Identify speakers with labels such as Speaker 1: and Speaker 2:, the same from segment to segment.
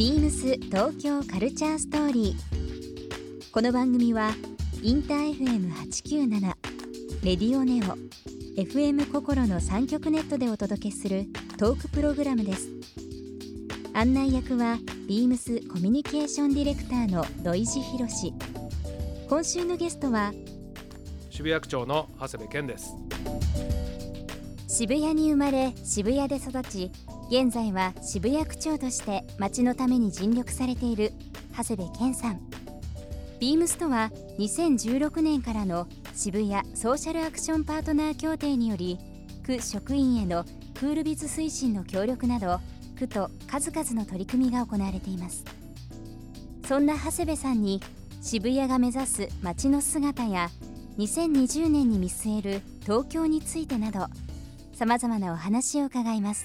Speaker 1: ビームス東京カルチャーストーリー。この番組はインター FM897 レディオネオ FM 心の三極ネットでお届けするトークプログラムです。案内役はビームスコミュニケーションディレクターの土井博志。今週のゲストは
Speaker 2: 渋谷区長の長谷部健です
Speaker 1: 渋谷に生まれ渋谷で育ち現在は渋谷区長として街のために尽力されている長谷部健さん。ビームスとは2016年からの渋谷ソーシャルアクションパートナー協定により区職員へのクールビズ推進の協力など区と数々の取り組みが行われています。そんな長谷部さんに渋谷が目指す街の姿や2020年に見据える東京についてなどさまざまなお話を伺います。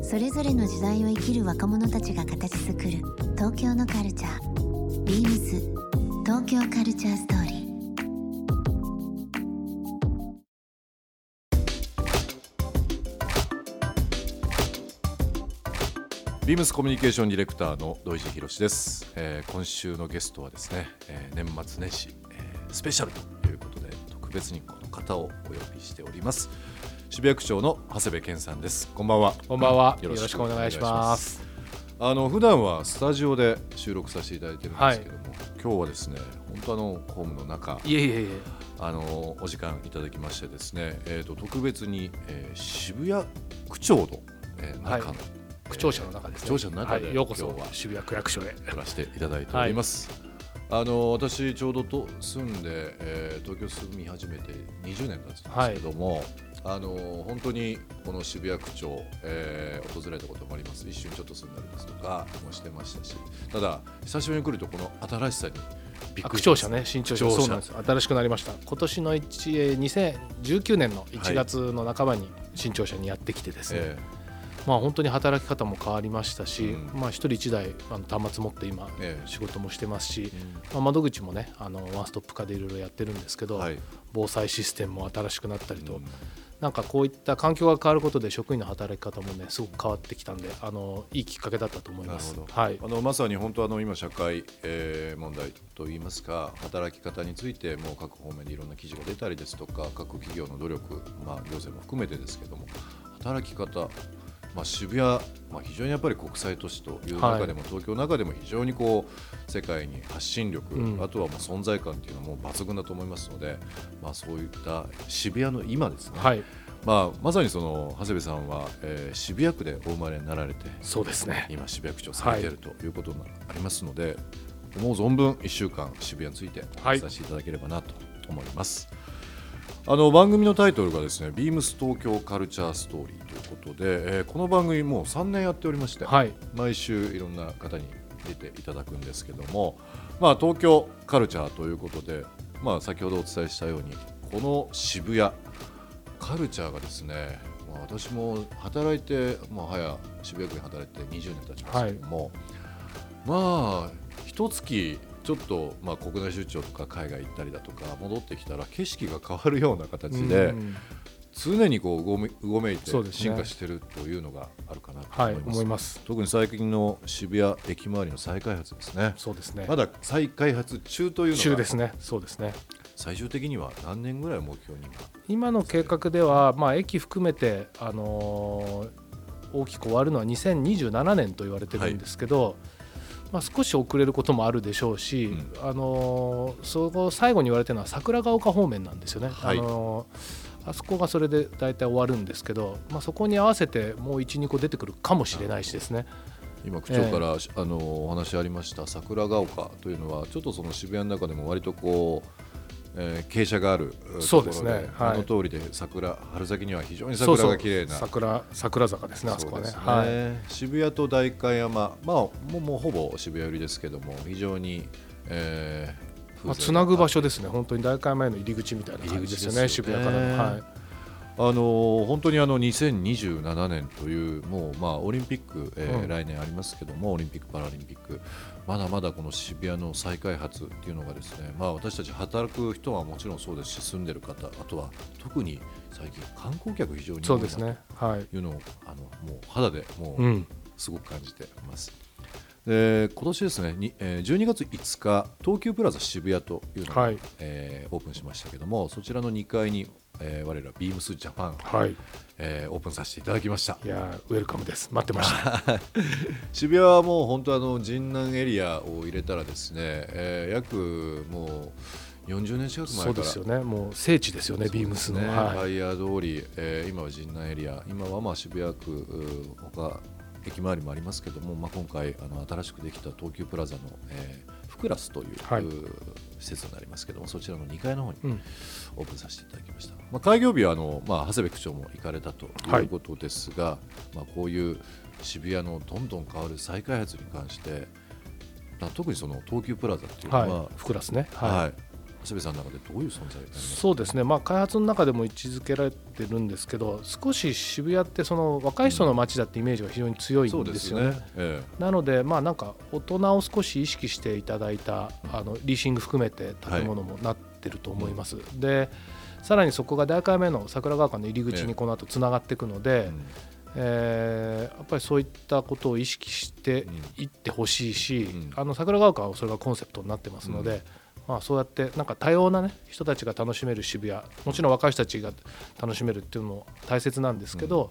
Speaker 3: それぞれの時代を生きる若者たちが形作る東京のカルチャー。ビームス。東京カルチャーストーリー。
Speaker 4: ビームスコミュニケーションディレクターの土井博志です、えー今週のゲストはですね、えー年末年始、えースペシャルということで特別にこの方をお呼びしております。渋谷区長の長谷部健さんです。こんばんは。
Speaker 2: こんばんは。よろしくお願いします。
Speaker 4: あの普段はスタジオで収録させていただいてるんですけども、今日はですね本当あのホームの中
Speaker 2: いえいえいえ。
Speaker 4: あのお時間いただきましてですね、えー、と特別に、えー渋谷区長の、えー中の、
Speaker 2: はい。区庁舎の中ですね。
Speaker 4: 区庁舎の中で
Speaker 2: はい、ようこそ
Speaker 4: 今日は
Speaker 2: 渋谷区役所へ。
Speaker 4: やらせていただいております。あの私ちょうどと住んで、えー東京住み始めて20年経つんですけども、あの本当にこの渋谷区長、えー訪れたこともあります。一瞬ちょっと住んだりですとかもしてましたし。ただ久しぶりに来るとこの新しさにびっ
Speaker 2: あ
Speaker 4: くりします。
Speaker 2: 区庁舎ね新庁舎
Speaker 4: 区庁舎
Speaker 2: そうなんです。新しくなりました。今年の1えー2019年の1月の半ばに新庁舎にやってきてですね、
Speaker 4: え
Speaker 2: まあ本当に働き方も変わりましたし、
Speaker 4: うん。
Speaker 2: まあ一人一台あの端末持って今
Speaker 4: ええ。
Speaker 2: 仕事もしてますし、
Speaker 4: ー
Speaker 2: まあ、窓口もねあのワンストップ化でいろいろやってるんですけど、
Speaker 4: はい。
Speaker 2: 防災システムも新しくなったりと、
Speaker 4: うん
Speaker 2: なんかこういった環境が変わることで職員の働き方もねすごく変わってきたんであのいいきっかけだったと思います。はい
Speaker 4: あのまさに本当あの今社会、えー問題といいますか働き方についてもう各方面でいろんな記事が出たりですとか各企業の努力、まあ、行政も含めてですけども働き方、まあ、渋谷、まあ、非常にやっぱり国際都市という中でも、東京の中でも非常にこう世界に発信力、
Speaker 2: うん。
Speaker 4: あとはもう存在感っていうのも抜群だと思いますので、まあ、そういった渋谷の今ですね、
Speaker 2: はい。
Speaker 4: まあ、まさにその長谷部さんは、えー渋谷区でお生まれになられて
Speaker 2: そうですね。
Speaker 4: 今渋谷区長されているということがありますので、思う存分1週間渋谷についてお
Speaker 2: はい。
Speaker 4: 伝えしていただければなと思います。あの番組のタイトルがですね「ビームス東京カルチャーストーリー」ということで、えーこの番組もう3年やっておりまして、
Speaker 2: はい。
Speaker 4: 毎週いろんな方に出ていただくんですけども、まあ、東京カルチャーということで、まあ、先ほどお伝えしたようにこの渋谷カルチャーがですね、まあ、私も働いて、まあ、早渋谷区に働いて20年経ちますけども、まあ一月ちょっと、まあ、国内出張とか海外行ったりだとか戻ってきたら景色が変わるような形で、
Speaker 2: うん。
Speaker 4: 常にこううごめうごめいて進化してるというのがあるかなと
Speaker 2: はい
Speaker 4: 思います,、
Speaker 2: 思います。
Speaker 4: 特に最近の渋谷駅周りの再開発ですね。
Speaker 2: そうですね。
Speaker 4: まだ再開発中というのが
Speaker 2: 中ですね。そうですね。
Speaker 4: 最終的には何年ぐらいを目標に？今
Speaker 2: 今の計画では、まあ、駅含めて、あのー大きく終わるのは2027年と言われてるんですけど、まあ、少し遅れることもあるでしょうし、
Speaker 4: うん
Speaker 2: あのーそこ最後に言われてるのは桜ヶ丘方面なんですよね。
Speaker 4: はい
Speaker 2: あのーあそこがそれで大体終わるんですけど、まあ、そこに合わせてもう12個出てくるかもしれないしですね。
Speaker 4: 今区長から、あのお話ありました桜ヶ丘というのはちょっとその渋谷の中でも割とこうえー傾斜がある
Speaker 2: そうですね。はい。
Speaker 4: あの通りで桜春先には非常に桜が綺麗な。
Speaker 2: 桜桜坂ですねあそこはね。
Speaker 4: そうです
Speaker 2: はい。
Speaker 4: 渋谷と代官山、まあ、もうもうほぼ渋谷寄りですけども非常に、えー
Speaker 2: まあ、つなぐ場所ですね。本当に大会前の入り口みたいな感じですよね
Speaker 4: ね。
Speaker 2: 渋谷から。のはい。
Speaker 4: あのー本当にあの2027年というもうまあオリンピック、えー
Speaker 2: うん。
Speaker 4: 来年ありますけどもオリンピック・パラリンピックまだまだこの渋谷の再開発っていうのがですねまあ私たち働く人はもちろんそうですし住んでる方あとは特に最近観光客非常に多いな
Speaker 2: そうですね。はい。
Speaker 4: というのをあのもう肌でもう
Speaker 2: うん。
Speaker 4: すごく感じています。で今年ですねに、えー12月5日東急プラザ渋谷というのが、
Speaker 2: はい。
Speaker 4: えーオープンしましたけどもそちらの2階に、えー我らビームスジャパン、
Speaker 2: はい。
Speaker 4: えーオープンさせていただきました。
Speaker 2: いやーウェルカムです。待ってました。
Speaker 4: 渋谷はもう本当あの神南エリアを入れたらですね、えー約もう40年近く前から。
Speaker 2: そうですよね。もう聖地ですよねビームスの。
Speaker 4: ね
Speaker 2: はい。
Speaker 4: ハイヤー通り、えー今は神南エリア。今はまあ渋谷区う他駅周りもありますけども、まあ、今回あの新しくできた東急プラザの、えーフクラスという、
Speaker 2: はい。う
Speaker 4: 施設になりますけどもそちらの2階の方に
Speaker 2: うん。
Speaker 4: オープンさせていただきました、まあ、開業日はあの、まあ、長谷部区長も行かれたと
Speaker 2: はい。
Speaker 4: いうことですが、まあ、こういう渋谷のどんどん変わる再開発に関してまあ特にその東急プラザっていうのは、
Speaker 2: はい。ふくらすね。
Speaker 4: はい。
Speaker 2: はい
Speaker 4: 長谷部さんの中でどういう存在
Speaker 2: そうですね、まあ、開発の中でも位置づけられてるんですけど少し渋谷ってその若い人の街だってイメージが非常に強いんですよね。
Speaker 4: え
Speaker 2: なので、まあ、なんか大人を少し意識していただいたあのリーシング含めて建物もなってると思います。でさらにそこが大会目の桜川館の入り口
Speaker 4: ええ。
Speaker 2: にこの後つながっていくの
Speaker 4: え
Speaker 2: で、
Speaker 4: うん。
Speaker 2: えーやっぱりそういったことを意識していってほしいし、
Speaker 4: うん。
Speaker 2: あの桜川館はそれがコンセプトになってますので、まあ、そうやってなんか多様な、ね、人たちが楽しめる渋谷もちろん若い人たちが楽しめるっていうのも大切なんですけど、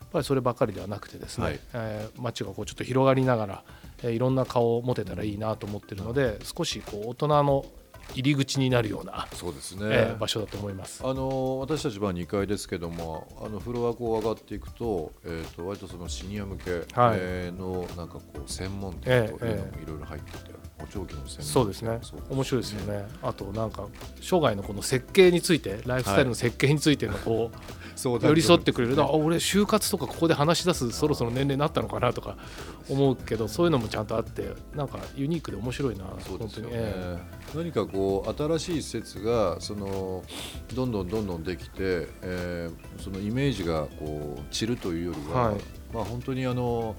Speaker 2: やっぱりそればっかりではなくてですね、
Speaker 4: はい。
Speaker 2: えー街がこうちょっと広がりながら、えーいろんな顔を持てたらいいなと思ってるので少しこう大人の入り口になるような、
Speaker 4: そうですね、
Speaker 2: えー場所だと思います。
Speaker 4: あの私たちは2階ですけどもあのフロアこう上がっていくと,、えー、と割とそのシニア向け、
Speaker 2: はい。
Speaker 4: えーのなんかこう専門店というのも
Speaker 2: ええ。
Speaker 4: いろいろ入ってて、補聴器の専門店
Speaker 2: そうですね。面白いですよね。あとなんか生涯のこの設計についてライフスタイルの設計についてのこう、
Speaker 4: そうだ
Speaker 2: 寄り添ってくれる、あ俺就活とかここで話し出すそろそろ年齢になったのかなとか思うけどそういうのもちゃんとあってなんかユニークで面白いな
Speaker 4: そうですよね、
Speaker 2: え
Speaker 4: 何かこう新しい施設がそのどんどんどんどんできて、えーそのイメージがこう散るというよりは、
Speaker 2: はい。
Speaker 4: まあ本当にあの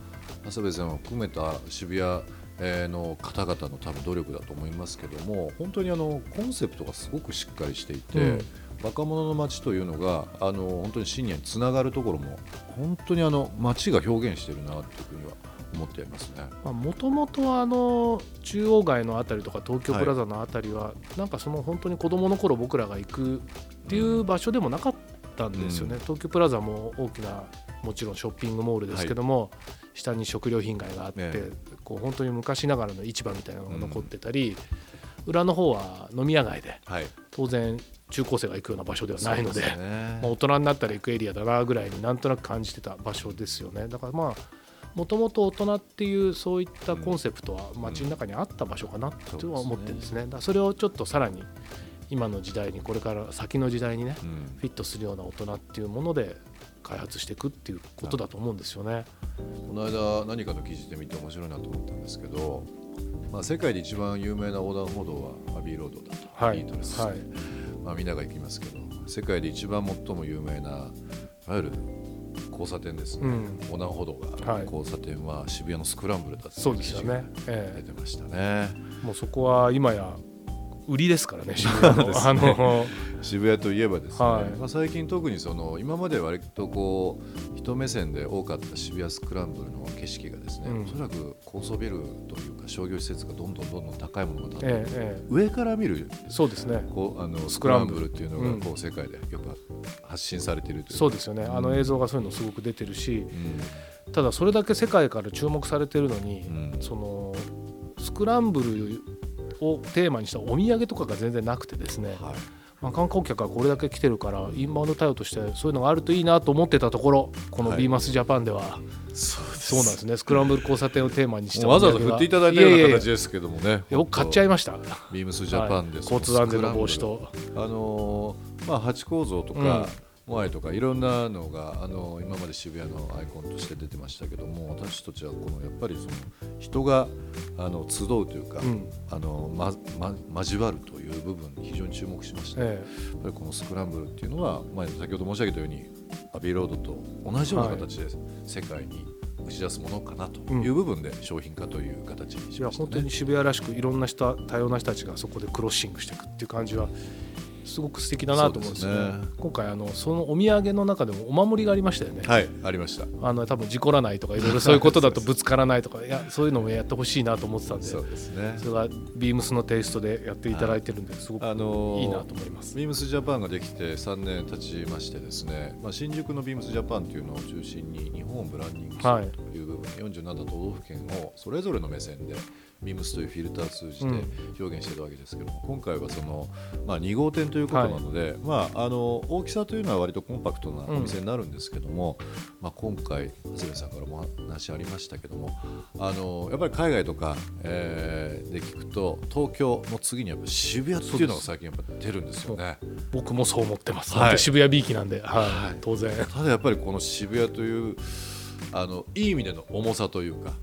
Speaker 4: 長谷部さんを含めた渋谷えーの方々の多分努力だと思いますけども本当にあのコンセプトがすごくしっかりしていて、
Speaker 2: うん。
Speaker 4: 若者の街というのがあの本当にシニアにつながるところも本当にあの街が表現しているなというふうには思っていますね。
Speaker 2: もともとあの中央街のあたりとか東京プラザのあたりは、なんかその本当に子どもの頃僕らが行くっていう場所でもなかったんですよね、
Speaker 4: うん。
Speaker 2: 東京プラザも大きなもちろんショッピングモールですけども、下に食料品街があって、
Speaker 4: ええ。
Speaker 2: こう本当に昔ながらの市場みたいなのが残ってたり、裏の方は飲み屋街で
Speaker 4: はい、
Speaker 2: 当然中高生が行くような場所ではないのでまあ、大人になったら行くエリアだなぐらいになんとなく感じてた場所ですよね。だからまあもともと大人っていうそういったコンセプトは街の中にあった場所かなとは思ってるんですね。だそれをちょっとさらに今の時代にこれから先の時代にね
Speaker 4: うん。
Speaker 2: フィットするような大人っていうもので開発していくっていうことだと思うんですよね。
Speaker 4: この間何かの記事で見て面白いなと思ったんですけど、まあ、世界で一番有名な横断歩道はアビーロードだと、
Speaker 2: はい。
Speaker 4: ビートルズ、
Speaker 2: はい。
Speaker 4: まあ、みんなが行きますけど世界で一番最も有名ないわゆる交差点ですね、
Speaker 2: うん。
Speaker 4: 横断歩道が
Speaker 2: はい。
Speaker 4: 交差点は渋谷のスクランブルだってい
Speaker 2: そうですよ
Speaker 4: 記事が
Speaker 2: ね、え
Speaker 4: 出てましたね。
Speaker 2: え、もうそこは今や売りですからね 渋谷の。あの。
Speaker 4: 渋谷といえばですね、
Speaker 2: はい。
Speaker 4: まあ、最近特にその今まで割とこう人目線で多かった渋谷スクランブルの景色がですね、
Speaker 2: うん。
Speaker 4: おそらく高層ビルというか商業施設がどんどんどんどん高いものが建って、
Speaker 2: えええ
Speaker 4: 上から見る
Speaker 2: えそうですね。
Speaker 4: こうあのス
Speaker 2: スクランブル
Speaker 4: っていうのがこ
Speaker 2: う
Speaker 4: う世界でよく発信されているという
Speaker 2: そうですよね。あの
Speaker 4: うん。
Speaker 2: 映像がそういうのすごく出てるし
Speaker 4: うん。
Speaker 2: ただそれだけ世界から注目されてるのに、
Speaker 4: うん。
Speaker 2: そのスクランブルをテーマにしたお土産とかが全然なくてですね、
Speaker 4: はい。
Speaker 2: まあ、観光客がこれだけ来てるからインバウンド対応としてそういうのがあるといいなと思ってたところこの
Speaker 4: はい。
Speaker 2: ビーマスジャパンでは、
Speaker 4: そうで
Speaker 2: そうなんですね。スクランブル交差点をテーマにした
Speaker 4: わざわざ振っていただいたような形
Speaker 2: で
Speaker 4: ですけどもね。
Speaker 2: 僕買っちゃいました。
Speaker 4: ビームスジャパンで、
Speaker 2: はい。交通安全の防止と。
Speaker 4: あのーまあ、ハチ公像とか、モアイとかいろんなのが、あのー今まで渋谷のアイコンとして出てましたけども私たちはこのやっぱりその人があの集うというか、
Speaker 2: うん
Speaker 4: あのまま、交わるという部分に非常に注目しました、
Speaker 2: え
Speaker 4: やっぱりこのスクランブルっていうのは、まあ、先ほど申し上げたようにアビーロードと同じような形で世界に打ち出すものかなという部分で商品化という形にしましたね。
Speaker 2: 本当に渋谷らしくいろんな人多様な人たちがそこでクロッシングしていくっていう感じはすごく素敵だなと思うんですよね。
Speaker 4: ね。
Speaker 2: 今回あのそのお土産の中でもお守りがありましたよね、
Speaker 4: はい、ありました。
Speaker 2: あの多分事故らないとかいろいろそういうことだとぶつからないとか いやそういうのもやってほしいなと思ってたんで。
Speaker 4: そうですね。
Speaker 2: それがビームスのテイストでやっていただいてるんですごく
Speaker 4: あのー
Speaker 2: いいなと思います。
Speaker 4: ビームスジャパンができて3年経ちましてですね、まあ、新宿のビームスジャパンというのを中心に日本をブランディングす
Speaker 2: はい
Speaker 4: るという部分、47都道府県をそれぞれの目線でビームスというフィルターを通じて
Speaker 2: うん。
Speaker 4: 表現しているわけですけども、今回はその、まあ、2号店ということなので、まあ、あの大きさというのは割とコンパクトなお店になるんですけども、まあ、今回長谷部さんからも話ありましたけどもあのやっぱり海外とか、えーで聞くと東京の次にやっぱ渋谷っていうのが最近やっぱ出るんですよね。
Speaker 2: 僕もそう思ってます。
Speaker 4: はい。
Speaker 2: 渋谷 B 期なんで、はい、当然。
Speaker 4: ただやっぱりこの渋谷というあのいい意味での重さというか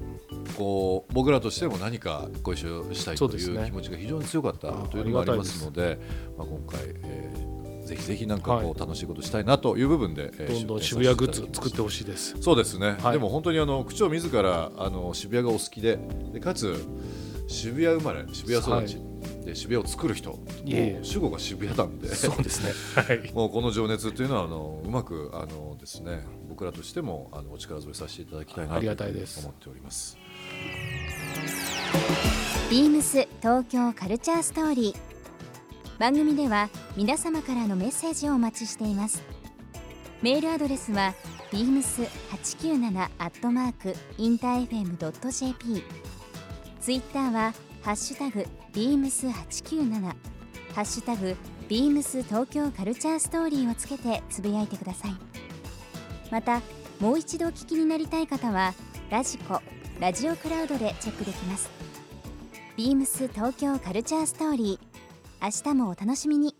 Speaker 4: こう僕らとしても何かご一緒したいという気持ちが非常に強かった
Speaker 2: あ
Speaker 4: というのもありますのでまあ、今回、えーぜひぜひなんかこう、
Speaker 2: はい。
Speaker 4: 楽しいことしたいなという部分で、えー
Speaker 2: どんどん
Speaker 4: 出
Speaker 2: 渋谷グッズ作ってほしいです。
Speaker 4: そうですね、
Speaker 2: はい。
Speaker 4: でも本当にあの区長自らあの渋谷がお好きででかつ渋谷生まれ渋谷育ち、で渋谷を作る人。主語が渋谷なんで。
Speaker 2: そうですね。はい。
Speaker 4: もうこの情熱というのはあのうまくあのですね僕らとしてもあのお力添えさせていただきたいな
Speaker 2: あり
Speaker 4: と
Speaker 2: がたいです。
Speaker 4: 思っております。
Speaker 1: ビームス東京カルチャーストーリー。番組では皆様からのメッセージをお待ちしています。メールアドレスは beams897 アットマークインター FM.jp ツイッターはハッシュタグ beams897 ハッシュタグ beams 東京カルチャーストーリーをつけてつぶやいてください。またもう一度お聞きになりたい方はラジコラジオクラウドでチェックできます。ビームス東京カルチャーストーリー。明日もお楽しみに。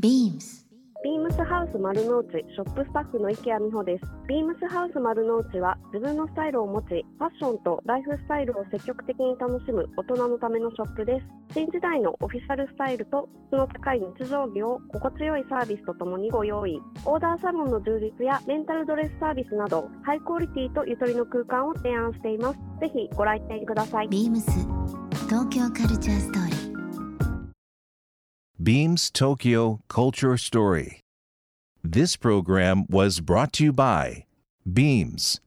Speaker 3: BEAMS
Speaker 5: ビームスハウス丸の内ショップスタッフの池谷美穂です。ビームスハウス丸の内は自分のスタイルを持ち、ファッションとライフスタイルを積極的に楽しむ大人のためのショップです。新時代のオフィシャルスタイルと質の高い日常着を心地よいサービスとともにご用意。オーダーサロンの充実やレンタルドレスサービスなど、ハイクオリティとゆとりの空間を提案しています。ぜひご来店ください。
Speaker 3: BEAMS 東京カルチャーストーリー
Speaker 6: Beams Tokyo Culture Story. This program was brought to you by Beams.